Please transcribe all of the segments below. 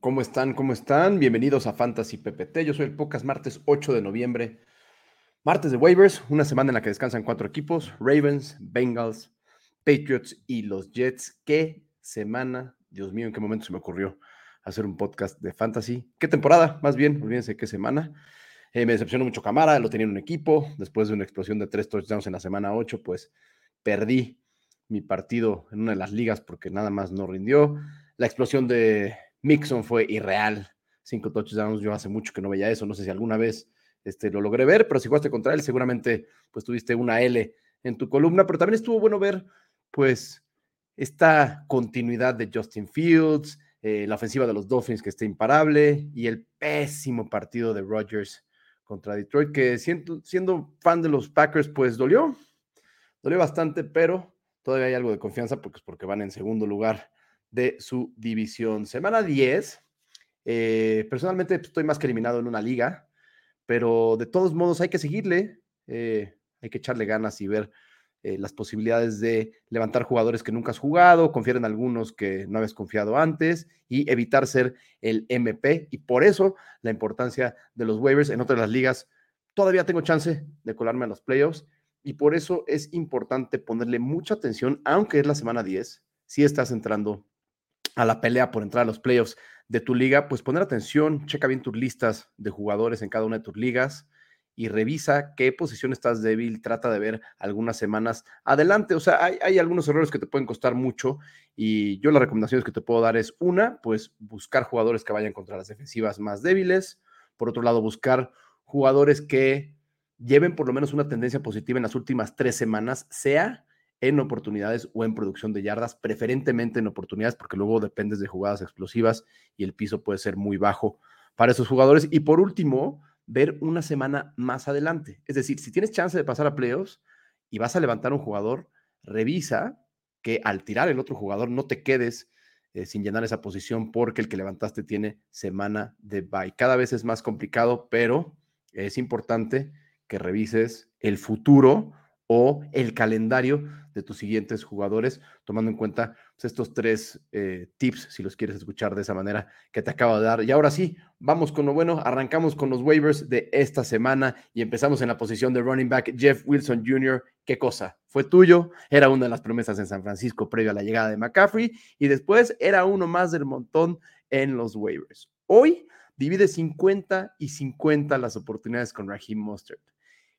¿Cómo están? ¿Cómo están? Bienvenidos a Fantasy PPT. Yo soy el Pocas, martes 8 de noviembre. Martes de waivers, una semana en la que descansan cuatro equipos: Ravens, Bengals, Patriots y los Jets. ¿Qué semana? Dios mío, ¿en qué momento se me ocurrió hacer un podcast de Fantasy? ¿Qué temporada? Más bien, olvídense qué semana. Eh, me decepcionó mucho Camara, lo tenía en un equipo. Después de una explosión de tres touchdowns en la semana 8, pues perdí mi partido en una de las ligas porque nada más no rindió. La explosión de Mixon fue irreal. Cinco touchdowns, yo hace mucho que no veía eso. No sé si alguna vez este, lo logré ver, pero si jugaste contra él, seguramente pues tuviste una L en tu columna. Pero también estuvo bueno ver, pues, esta continuidad de Justin Fields, eh, la ofensiva de los Dolphins que está imparable y el pésimo partido de Rodgers contra Detroit, que siendo, siendo fan de los Packers, pues dolió, dolió bastante, pero todavía hay algo de confianza porque, porque van en segundo lugar de su división. Semana 10. Eh, personalmente pues, estoy más que eliminado en una liga, pero de todos modos hay que seguirle, eh, hay que echarle ganas y ver eh, las posibilidades de levantar jugadores que nunca has jugado, confiar en algunos que no habías confiado antes y evitar ser el MP. Y por eso la importancia de los waivers en otras ligas. Todavía tengo chance de colarme a los playoffs y por eso es importante ponerle mucha atención, aunque es la semana 10, si estás entrando a la pelea por entrar a los playoffs de tu liga, pues poner atención, checa bien tus listas de jugadores en cada una de tus ligas y revisa qué posición estás débil, trata de ver algunas semanas adelante. O sea, hay, algunos errores que te pueden costar mucho y yo las recomendaciones que te puedo dar es una, pues buscar jugadores que vayan contra las defensivas más débiles. Por otro lado, buscar jugadores que lleven por lo menos una tendencia positiva en las últimas tres semanas, sea en oportunidades o en producción de yardas, preferentemente en oportunidades, porque luego dependes de jugadas explosivas y el piso puede ser muy bajo para esos jugadores. Y por último, ver una semana más adelante. Es decir, si tienes chance de pasar a playoffs y vas a levantar un jugador, revisa que al tirar el otro jugador no te quedes eh, sin llenar esa posición porque el que levantaste tiene semana de bye. Cada vez es más complicado, pero es importante que revises el futuro o el calendario de tus siguientes jugadores, tomando en cuenta pues, estos tres eh, tips, si los quieres escuchar de esa manera que te acabo de dar. Y ahora sí, vamos con lo bueno, arrancamos con los waivers de esta semana y empezamos en la posición de running back Jeff Wilson Jr. ¿Qué cosa? Fue tuyo, era una de las promesas en San Francisco previo a la llegada de McCaffrey y después era uno más del montón en los waivers. Hoy divide 50 y 50 las oportunidades con Raheem Mostert.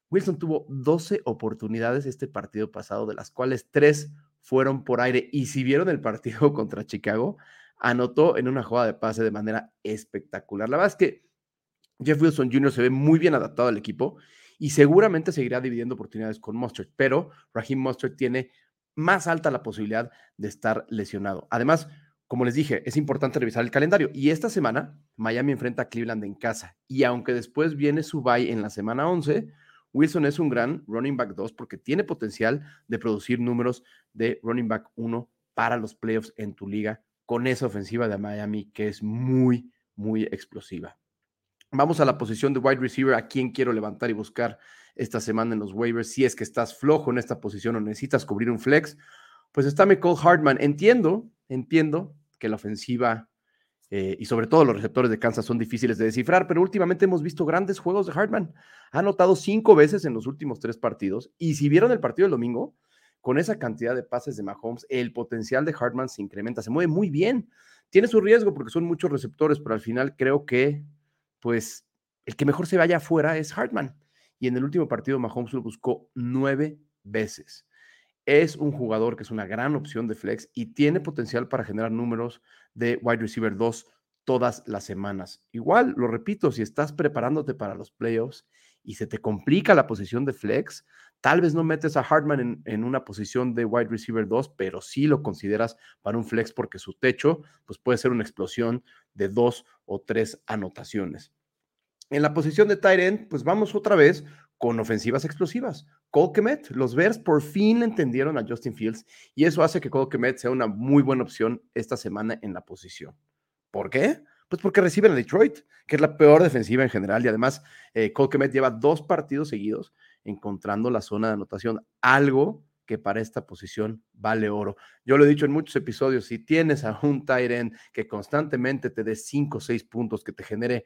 Wilson tuvo 12 oportunidades este partido pasado, de las cuales 3 fueron por aire. Y si vieron el partido contra Chicago, anotó en una jugada de pase de manera espectacular. La verdad es que Jeff Wilson Jr. se ve muy bien adaptado al equipo y seguramente seguirá dividiendo oportunidades con Mustard, pero Raheem Mustard tiene más alta la posibilidad de estar lesionado. Además, como les dije, es importante revisar el calendario. Y esta semana, Miami enfrenta a Cleveland en casa. Y aunque después viene su bye en la semana 11, Wilson es un gran running back 2 porque tiene potencial de producir números de running back 1 para los playoffs en tu liga con esa ofensiva de Miami que es muy, muy explosiva. Vamos a la posición de wide receiver, a quien quiero levantar y buscar esta semana en los waivers. Si es que estás flojo en esta posición o necesitas cubrir un flex, pues está Michael Hartman. Entiendo, entiendo que la ofensiva eh, y sobre todo los receptores de Kansas son difíciles de descifrar, pero últimamente hemos visto grandes juegos de Hartman. Ha anotado cinco veces en los últimos tres partidos y si vieron el partido del domingo, con esa cantidad de pases de Mahomes, el potencial de Hartman se incrementa, se mueve muy bien. Tiene su riesgo porque son muchos receptores, pero al final creo que, pues, el que mejor se vaya afuera es Hartman. Y en el último partido, Mahomes lo buscó nueve veces. Es un jugador que es una gran opción de flex y tiene potencial para generar números de wide receiver 2 todas las semanas. Igual, lo repito, si estás preparándote para los playoffs y se te complica la posición de flex, tal vez no metes a Hartman en, una posición de wide receiver 2, pero sí lo consideras para un flex porque su techo pues puede ser una explosión de dos o tres anotaciones. En la posición de tight end, pues vamos otra vez con ofensivas explosivas. Cole los Bears por fin entendieron a Justin Fields y eso hace que Cole sea una muy buena opción esta semana en la posición. ¿Por qué? Pues porque reciben a Detroit, que es la peor defensiva en general y además eh, lleva dos partidos seguidos encontrando la zona de anotación, algo que para esta posición vale oro. Yo lo he dicho en muchos episodios, si tienes a un tight que constantemente te dé 5 o 6 puntos, que te genere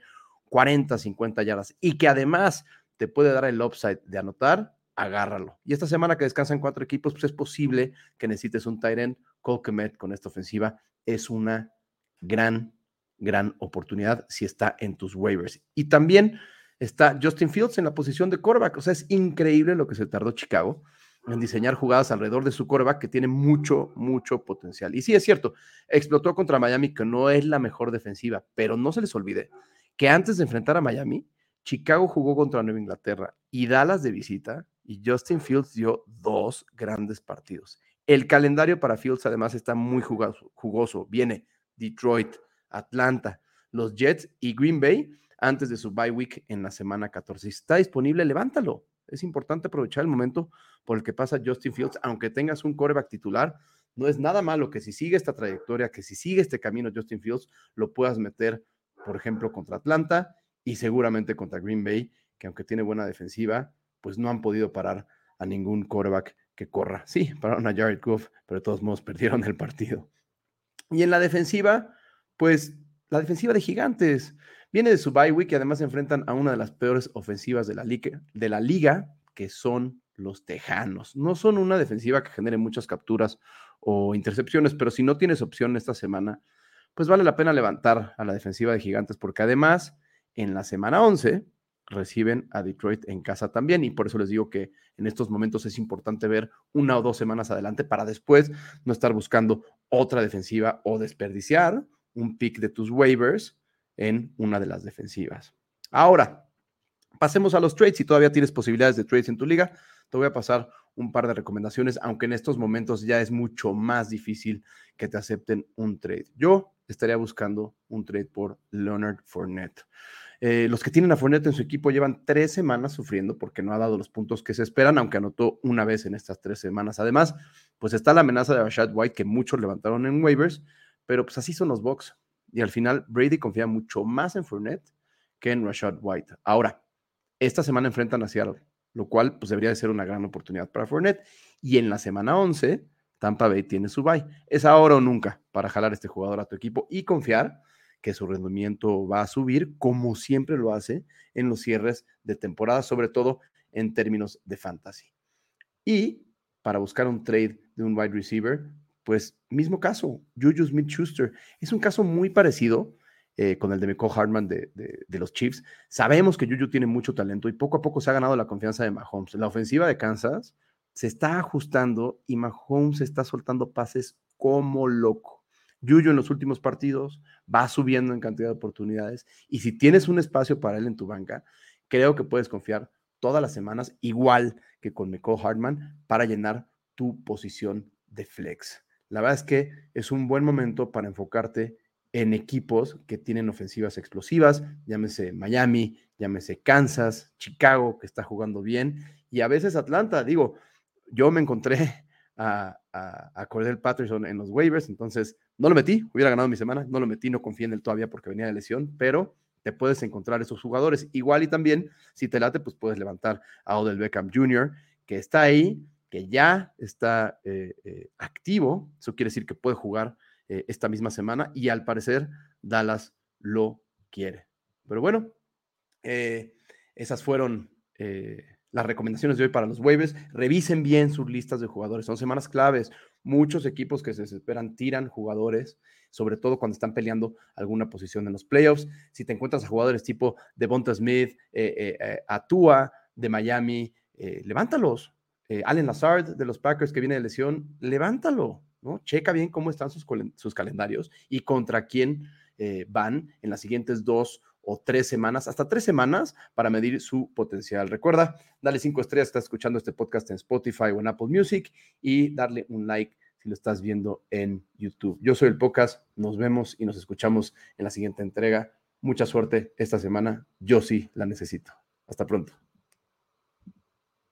40, 50 yardas y que además te puede dar el upside de anotar, agárralo. Y esta semana que descansan cuatro equipos, pues es posible que necesites un tight end. Cole con esta ofensiva es una gran, gran oportunidad si está en tus waivers. Y también está Justin Fields en la posición de quarterback. O sea, es increíble lo que se tardó Chicago en diseñar jugadas alrededor de su quarterback que tiene mucho, mucho potencial. Y sí, es cierto, explotó contra Miami, que no es la mejor defensiva, pero no se les olvide que antes de enfrentar a Miami, Chicago jugó contra Nueva Inglaterra y Dallas de visita, y Justin Fields dio dos grandes partidos. El calendario para Fields además está muy jugoso. jugoso. Viene Detroit, Atlanta, los Jets y Green Bay antes de su bye week en la semana 14. Si está disponible, levántalo. Es importante aprovechar el momento por el que pasa Justin Fields, aunque tengas un coreback titular. No es nada malo que si sigue esta trayectoria, que si sigue este camino Justin Fields, lo puedas meter, por ejemplo, contra Atlanta y seguramente contra Green Bay, que aunque tiene buena defensiva, pues no han podido parar a ningún coreback que corra. Sí, pararon a Jared Goff, pero de todos modos perdieron el partido. Y en la defensiva, pues la defensiva de Gigantes viene de su bye week y además se enfrentan a una de las peores ofensivas de la, liga, de la liga, que son los Tejanos. No son una defensiva que genere muchas capturas o intercepciones, pero si no tienes opción esta semana, pues vale la pena levantar a la defensiva de Gigantes, porque además en la semana 11 reciben a Detroit en casa también. Y por eso les digo que en estos momentos es importante ver una o dos semanas adelante para después no estar buscando otra defensiva o desperdiciar un pick de tus waivers en una de las defensivas. Ahora, pasemos a los trades. Si todavía tienes posibilidades de trades en tu liga, te voy a pasar un par de recomendaciones, aunque en estos momentos ya es mucho más difícil que te acepten un trade. Yo estaría buscando un trade por Leonard Fournette. Eh, los que tienen a Fournette en su equipo llevan tres semanas sufriendo porque no ha dado los puntos que se esperan, aunque anotó una vez en estas tres semanas. Además, pues está la amenaza de Rashad White que muchos levantaron en waivers, pero pues así son los Bucks. Y al final, Brady confía mucho más en Fournette que en Rashad White. Ahora, esta semana enfrentan a Seattle, lo cual pues debería de ser una gran oportunidad para Fournette. Y en la semana 11, Tampa Bay tiene su bye. Es ahora o nunca para jalar este jugador a tu equipo y confiar que su rendimiento va a subir, como siempre lo hace en los cierres de temporada, sobre todo en términos de fantasy. Y para buscar un trade de un wide receiver, pues mismo caso, Juju Smith Schuster. Es un caso muy parecido eh, con el de Michael Hartman de, los Chiefs. Sabemos que Juju tiene mucho talento y poco a poco se ha ganado la confianza de Mahomes. La ofensiva de Kansas se está ajustando y Mahomes está soltando pases como loco. Yuyo en los últimos partidos va subiendo en cantidad de oportunidades y si tienes un espacio para él en tu banca, creo que puedes confiar todas las semanas, igual que con Michael Hartman, para llenar tu posición de flex. La verdad es que es un buen momento para enfocarte en equipos que tienen ofensivas explosivas, llámese Miami, llámese Kansas, Chicago, que está jugando bien, y a veces Atlanta. Digo, yo me encontré a, a, Cordell Patterson en los waivers, entonces no lo metí, hubiera ganado mi semana, no lo metí, no confío en él todavía porque venía de lesión, pero te puedes encontrar esos jugadores. Igual y también, si te late, pues puedes levantar a Odell Beckham Jr., que está ahí, que ya está eh, eh, activo, eso quiere decir que puede jugar eh, esta misma semana y al parecer Dallas lo quiere. Pero bueno, esas fueron las recomendaciones de hoy para los waivers. Revisen bien sus listas de jugadores. Son semanas claves. Muchos equipos que se desesperan tiran jugadores, sobre todo cuando están peleando alguna posición en los playoffs. Si te encuentras a jugadores tipo Devonta Smith, eh, eh, eh, Atua de Miami, levántalos. Allen Lazard de los Packers que viene de lesión, levántalo. Checa bien cómo están sus, sus calendarios y contra quién van en las siguientes dos o tres semanas, hasta tres semanas para medir su potencial. Recuerda, dale cinco estrellas si estás escuchando este podcast en Spotify o en Apple Music y darle un like si lo estás viendo en YouTube. Yo soy el Podcast, nos vemos y nos escuchamos en la siguiente entrega. Mucha suerte esta semana, yo sí la necesito. Hasta pronto.